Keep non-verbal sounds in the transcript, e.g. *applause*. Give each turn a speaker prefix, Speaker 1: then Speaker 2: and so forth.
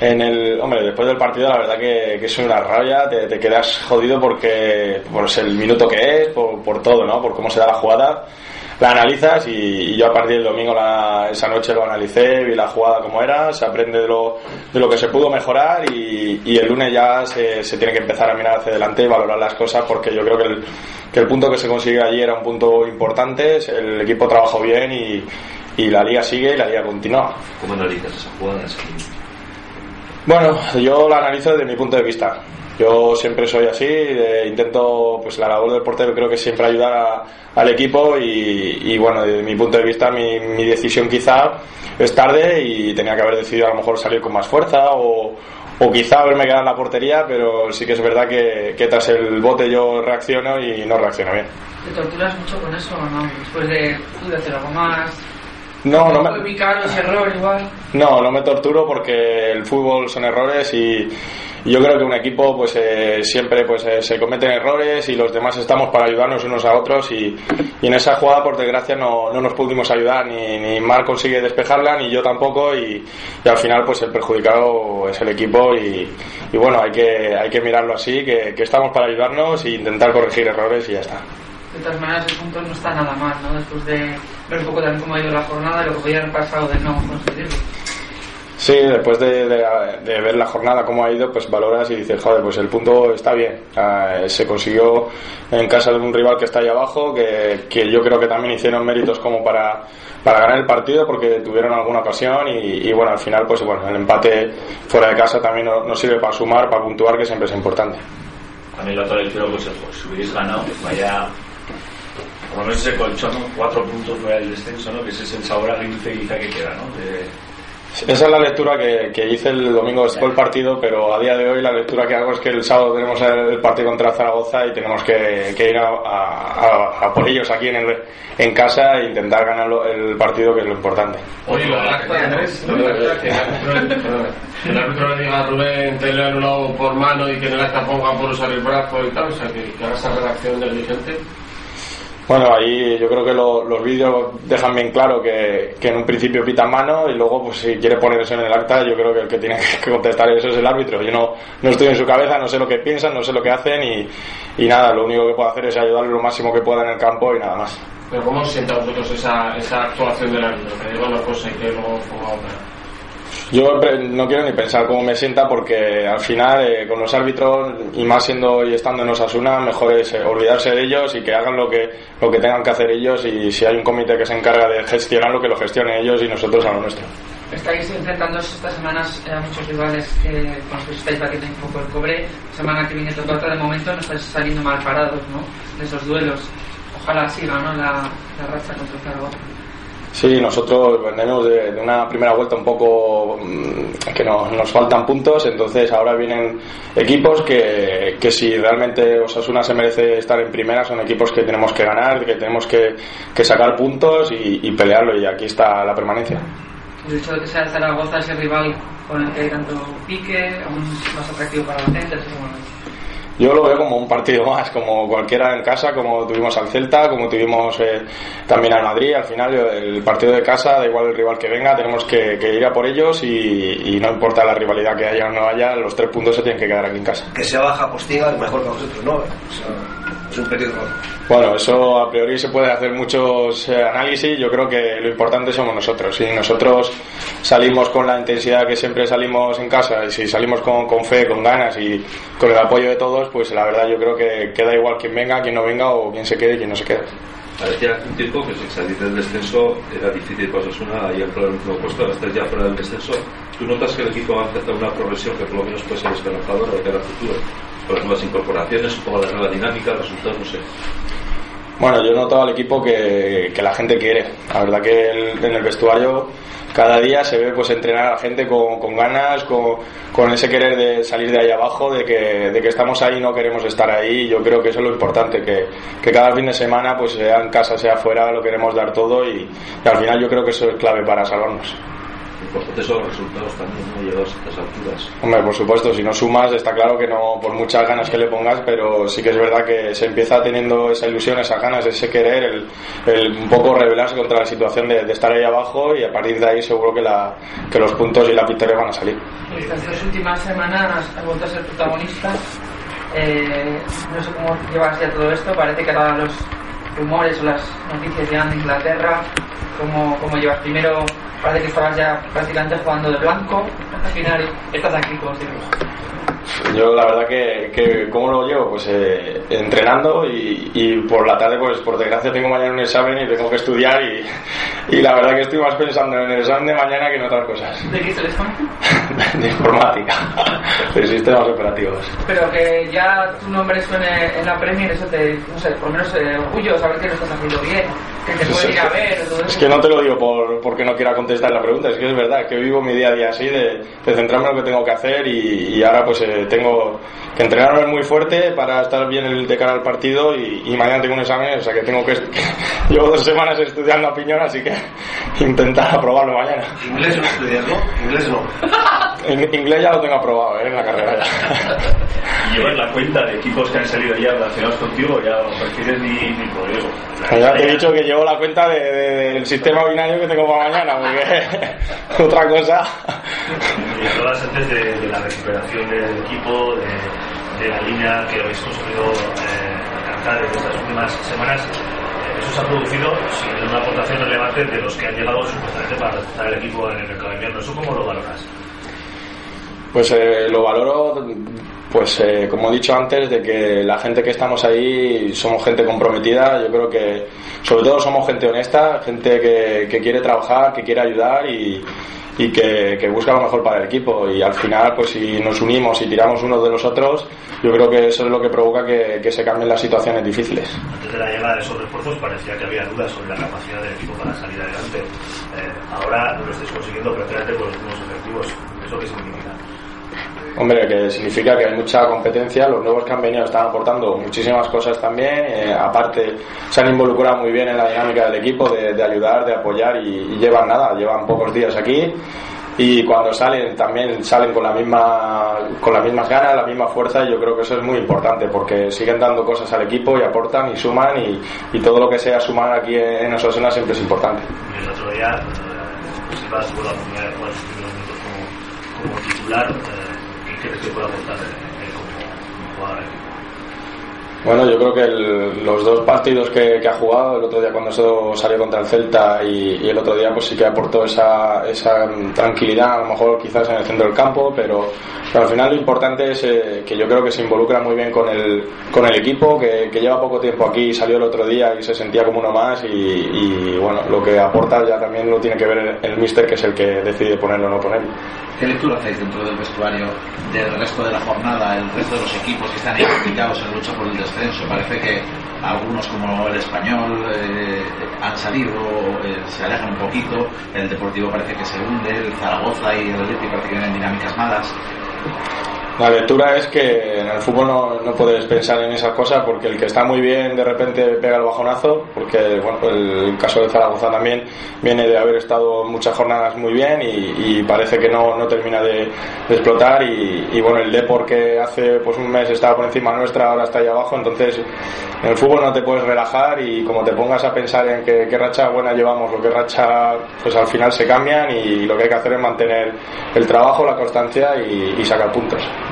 Speaker 1: En el, hombre, después del partido la verdad que, que es una rabia, te, te quedas jodido porque por el minuto que es, por, por todo, ¿no? Por cómo se da la jugada la analizas y, y, yo a partir del domingo la, esa noche lo analicé, vi la jugada como era, se aprende de lo, de lo que se pudo mejorar y, y el lunes ya se, se, tiene que empezar a mirar hacia adelante y valorar las cosas porque yo creo que el, que el punto que se consiguió allí era un punto importante, el equipo trabajó bien y, y la liga sigue y la liga continúa.
Speaker 2: ¿Cómo analizas esa jugada?
Speaker 1: Bueno, yo la analizo desde mi punto de vista. Yo siempre soy así, eh, intento, pues la labor del portero creo que siempre ayudar a, al equipo y, y, bueno, desde mi punto de vista mi, decisión quizá es tarde y tenía que haber decidido a lo mejor salir con más fuerza o, o quizá haberme quedado en la portería, pero sí que es verdad que, que tras el bote yo reacciono y no reacciono bien.
Speaker 3: ¿Te torturas mucho con eso o no? Después de, de hacer algo más,
Speaker 1: no, no me...
Speaker 3: los errores igual?
Speaker 1: No, no me torturo porque el fútbol son errores y, y yo creo que un equipo pues eh, siempre pues eh, se cometen errores y los demás estamos para ayudarnos unos a otros y, y en esa jugada por desgracia no, no nos pudimos ayudar ni, ni Mar consigue despejarla ni yo tampoco y, y, al final pues el perjudicado es el equipo y, y bueno hay que hay que mirarlo así que, que estamos para ayudarnos e intentar corregir errores y ya está
Speaker 3: de todas maneras el punto no está nada mal, ¿no? Después de ver un poco también cómo ha ido la jornada y lo que podía haber pasado de no conseguirlo.
Speaker 1: Sí, después de, de, de, ver la jornada cómo ha ido, pues valoras y dices, joder, pues el punto está bien. Uh, se consiguió en casa de un rival que está ahí abajo, que, que yo creo que también hicieron méritos como para, para ganar el partido porque tuvieron alguna ocasión y, y, bueno, al final, pues bueno, el empate fuera de casa también nos no sirve para sumar, para puntuar, que siempre es importante.
Speaker 2: A mí la otra vez creo que si hubierais ganado, vaya por lo menos ese colchón, cuatro puntos fuera del descenso, ¿no? que ese es el sabor agridulce quizá que queda, ¿no? De...
Speaker 1: Esa es la lectura que, que, hice el domingo después del partido, pero a día de hoy la lectura que hago es que el sábado tenemos el partido contra Zaragoza y tenemos que, que ir a, a, a, por ellos aquí en, el, en casa e intentar ganar el partido, que es lo importante.
Speaker 4: Oye, lo acta, Andrés, que el árbitro le diga a Rubén te lo anulado por mano y que en el acta ponga por usar el brazo y tal, o sea, que, que haga esa redacción del dirigente.
Speaker 1: Bueno, ahí yo creo que lo, los vídeos dejan bien claro que, que, en un principio pitan mano y luego, pues si quiere poner eso en el acta, yo creo que el que tiene que *laughs* contestar eso es el árbitro. Yo no, no estoy en su cabeza, no sé lo que piensan, no sé lo que hacen y, y nada, lo único que puedo hacer es ayudarle lo máximo que pueda en el campo y nada más.
Speaker 4: Pero ¿cómo sienta vosotros esa, esa actuación del árbitro? Que diga una cosa y que luego.
Speaker 1: Yo no quiero ni pensar cómo me sienta porque al final eh, con los árbitros y más siendo y estando en Osasuna mejor es eh, olvidarse de ellos y que hagan lo que lo que tengan que hacer ellos y si hay un comité que se encarga de gestionarlo que lo gestione ellos y nosotros a lo nuestro.
Speaker 3: Estáis enfrentando estas semanas a muchos rivales que, con los que estáis batiendo un poco el cobre. Semana que viene toca de momento no estáis saliendo mal parados ¿no? de esos duelos. Ojalá siga ¿no? la, la racha contra el.
Speaker 1: Sí, nosotros venimos de, una primera vuelta un poco mmm, que no, nos faltan puntos, entonces ahora vienen equipos que, que, si realmente Osasuna se merece estar en primera son equipos que tenemos que ganar, que tenemos que, que sacar puntos y, pelearlo y aquí está la permanencia.
Speaker 3: El hecho de que sea Zaragoza ese rival con el que hay tanto pique, aún más atractivo para la gente, como
Speaker 1: yo lo veo como un partido más, como cualquiera en casa, como tuvimos al Celta, como tuvimos eh, también al Madrid. Al final, el partido de casa, da igual el rival que venga, tenemos que, que ir a por ellos y, y, no importa la rivalidad que haya o no haya, los tres puntos se tienen que quedar aquí en casa.
Speaker 5: Que sea baja postiga mejor que vosotros, ¿no? Es un periodo.
Speaker 1: Bueno, eso a priori se puede hacer muchos eh, análisis. Yo creo que lo importante somos nosotros. Si nosotros salimos con la intensidad que siempre salimos en casa, y si salimos con, con fe, con ganas y con el apoyo de todos, pues la verdad yo creo que queda igual quien venga, quien no venga o quien se quede y quien no se quede.
Speaker 2: Parecía un tiempo que si salir del descenso era difícil para Osasuna ahí entrar en el último puesto, ahora estás ya fuera del descenso. ¿Tú notas que el equipo va a empezar una progresión que por lo menos puede ser esperanzadora de cara al futuro? Las nuevas incorporaciones, un poco la nueva dinámica, resultados, no sé.
Speaker 1: Bueno, yo noto al equipo que, la gente quiere. La verdad que el, en el vestuario cada día se ve pues entrenar a la gente con, ganas, con, con, ese querer de salir de ahí abajo, de que, de que estamos ahí y no queremos estar ahí. Yo creo que eso es lo importante, que, que cada fin de semana, pues sea en casa, sea fuera, lo queremos dar todo y, y al final yo creo que eso es clave para salvarnos.
Speaker 2: Por proceso de resultados también, ¿no? Llegados a estas alturas.
Speaker 1: Hombre, por supuesto, si no sumas, está claro que no, por muchas ganas que le pongas, pero sí que es verdad que se empieza teniendo esa ilusión, esas ganas, ese querer, el, el un poco rebelarse contra la situación de, de, estar ahí abajo y a partir de ahí seguro que, la, que los puntos y la victoria van a salir.
Speaker 3: Estas dos últimas semanas has vuelto a ser protagonista. Eh, no sé cómo llevas ya todo esto, parece que ahora los rumores o las noticias llegan de Inglaterra, cómo, cómo llevas primero parece que estabas ya prácticamente jugando de blanco, al final estás aquí como siempre.
Speaker 1: Yo la verdad que, que ¿cómo lo llevo? Pues eh, entrenando y, y, por la tarde pues por desgracia tengo mañana un examen y tengo que estudiar y, y, la verdad que estoy más pensando en el examen de mañana que en otras cosas.
Speaker 3: ¿De qué es el examen?
Speaker 1: de informática, de sistemas operativos.
Speaker 3: Pero que ya tu nombre suene en la Premier, eso te, no sé, por lo menos eh, orgullo saber que lo estás haciendo bien, que te pueden ir a ver. Todo eso.
Speaker 1: Es que no te lo digo por, porque no quiera contestar la pregunta, es que es verdad, que vivo mi día a día así de, de centrarme en lo que tengo que hacer y, y ahora pues eh, tengo que entrenarme muy fuerte para estar bien de cara al partido y, y, mañana tengo un examen, o sea que tengo que... *laughs* Llevo dos semanas estudiando a piñón, así que *laughs* intentar aprobarlo mañana.
Speaker 5: ¿Inglés no estudiando? ¿Inglés no? *laughs*
Speaker 1: En inglés ya lo tengo aprobado, ¿eh? en la carrera ya.
Speaker 6: ¿Llevas la cuenta de equipos que han salido ya relacionados contigo? Ya no prefieres ni, ni por eso.
Speaker 1: Ya te he dicho que llevo la cuenta de, de, del sistema binario que tengo para mañana, porque otra cosa...
Speaker 6: Y hablabas antes de, de, la recuperación del equipo, de, de la línea que habéis conseguido eh, alcanzar en estas últimas semanas. Eso se ha producido sin una aportación relevante de los que han llegado supuestamente para reforzar el equipo en el mercado invierno. ¿Eso cómo lo valoras?
Speaker 1: Pues eh, lo valoro, pues eh, como he dicho antes, de que la gente que estamos ahí somos gente comprometida. Yo creo que sobre todo somos gente honesta, gente que, que quiere trabajar, que quiere ayudar y, y que, que, busca lo mejor para el equipo. Y al final, pues si nos unimos y tiramos unos de los otros, yo creo que eso es lo que provoca que, que se cambien las situaciones difíciles.
Speaker 6: Antes de la llegada de esos refuerzos parecía que había dudas sobre la capacidad del equipo para salir adelante. Eh, ahora lo estáis consiguiendo prácticamente con los mismos efectivos. ¿Eso qué significa?
Speaker 1: Hombre, que significa que hay mucha competencia, los nuevos que han venido están aportando muchísimas cosas también, eh, aparte se han involucrado muy bien en la dinámica del equipo, de, ayudar, de apoyar y, llevan nada, llevan pocos días aquí y cuando salen también salen con la misma con las mismas ganas, la misma fuerza y yo creo que eso es muy importante porque siguen dando cosas al equipo y aportan y suman y, todo lo que sea sumar aquí en Osasuna siempre es importante.
Speaker 6: El otro día, eh, Silva la oportunidad de como titular. Eh, crees que puede aportar como jugador
Speaker 1: bueno, yo creo que el, los dos partidos que, que, ha jugado, el otro día cuando salió contra el Celta y, y, el otro día pues sí que aportó esa, esa tranquilidad, a lo mejor quizás en el centro del campo, pero, pero al final lo importante es eh, que yo creo que se involucra muy bien con el, con el equipo, que, que, lleva poco tiempo aquí, salió el otro día y se sentía como uno más y, y bueno, lo que aporta ya también lo tiene que ver el míster que es el que decide ponerlo o no ponerlo.
Speaker 7: ¿Qué lectura hacéis dentro del vestuario del resto de la jornada, el resto de los equipos que están implicados en lucha por el Parece que algunos como el español eh, han salido, eh, se alejan un poquito, el Deportivo parece que se hunde, el Zaragoza y el Atlético parece que tienen dinámicas malas.
Speaker 1: La lectura es que en el fútbol no, no, puedes pensar en esas cosas porque el que está muy bien de repente pega el bajonazo, porque bueno, el caso de Zaragoza también viene de haber estado muchas jornadas muy bien y, y parece que no, no termina de, de explotar y, y, bueno, el Depor que hace pues un mes estaba por encima nuestra ahora está ahí abajo, entonces en el fútbol no te puedes relajar y como te pongas a pensar en qué, qué racha buena llevamos o qué racha pues al final se cambian y lo que hay que hacer es mantener el trabajo, la constancia y, y sacar puntos.